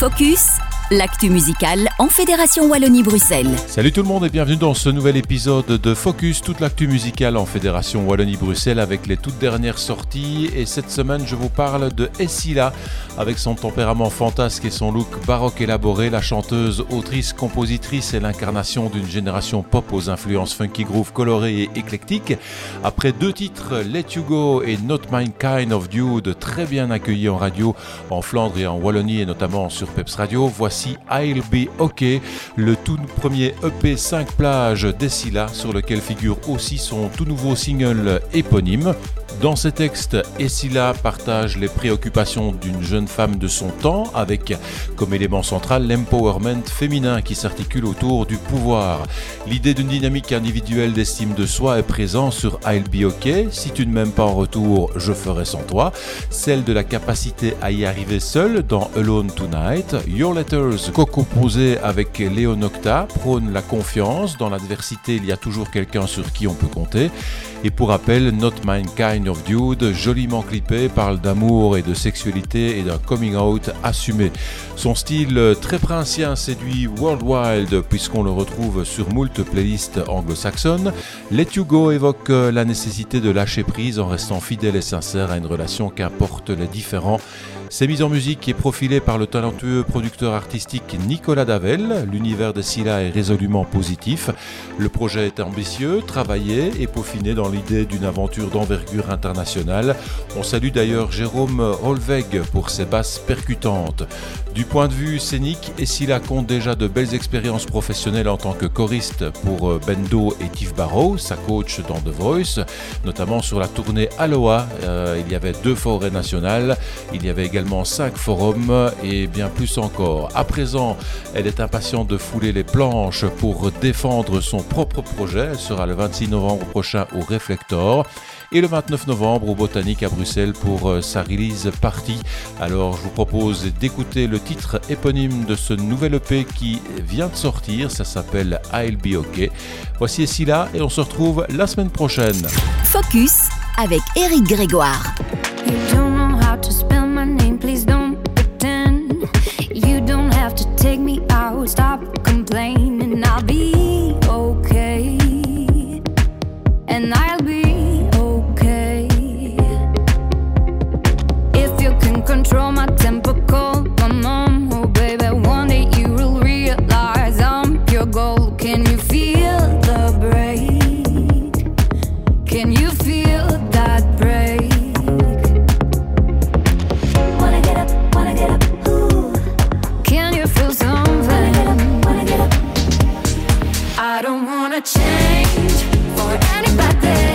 Focus l'actu musical en Fédération Wallonie-Bruxelles. Salut tout le monde et bienvenue dans ce nouvel épisode de Focus, toute l'actu musicale en Fédération Wallonie-Bruxelles avec les toutes dernières sorties. Et cette semaine, je vous parle de Essila avec son tempérament fantasque et son look baroque élaboré. La chanteuse, autrice, compositrice est l'incarnation d'une génération pop aux influences funky groove colorées et éclectiques. Après deux titres, Let You Go et Not My Kind of Dude, très bien accueillis en radio en Flandre et en Wallonie et notamment sur Peps Radio, voici I'll Be OK, le tout premier EP 5 plages d'Essila sur lequel figure aussi son tout nouveau single éponyme. Dans ces textes, Essila partage les préoccupations d'une jeune femme de son temps avec comme élément central l'empowerment féminin qui s'articule autour du pouvoir. L'idée d'une dynamique individuelle d'estime de soi est présente sur I'll Be OK. Si tu ne m'aimes pas en retour, je ferai sans toi. Celle de la capacité à y arriver seul dans Alone Tonight. Your Co-composé avec Léo Nocta, prône la confiance. Dans l'adversité, il y a toujours quelqu'un sur qui on peut compter. Et pour rappel, Not My Kind of Dude, joliment clippé, parle d'amour et de sexualité et d'un coming out assumé. Son style très princien séduit Worldwide puisqu'on le retrouve sur moult playlists anglo-saxonnes. Let You Go évoque la nécessité de lâcher prise en restant fidèle et sincère à une relation qu'importe les différents c'est mise en musique et profilé par le talentueux producteur artistique Nicolas Davel. L'univers de Silla est résolument positif. Le projet est ambitieux, travaillé et peaufiné dans l'idée d'une aventure d'envergure internationale. On salue d'ailleurs Jérôme Holweg pour ses basses percutantes. Du point de vue scénique, Essila compte déjà de belles expériences professionnelles en tant que choriste pour euh, Bendo et Tiff Barrow, sa coach dans The Voice, notamment sur la tournée Aloha. Euh, il y avait deux forêts nationales, il y avait également cinq forums et bien plus encore. À présent, elle est impatiente de fouler les planches pour défendre son propre projet. Elle sera le 26 novembre prochain au Reflector et le 29 novembre au Botanique à Bruxelles pour euh, sa release party. Alors je vous propose d'écouter le titre éponyme de ce nouvel EP qui vient de sortir, ça s'appelle I'll Be OK. Voici là et on se retrouve la semaine prochaine. Focus avec Eric Grégoire. take me out. Stop change for anybody.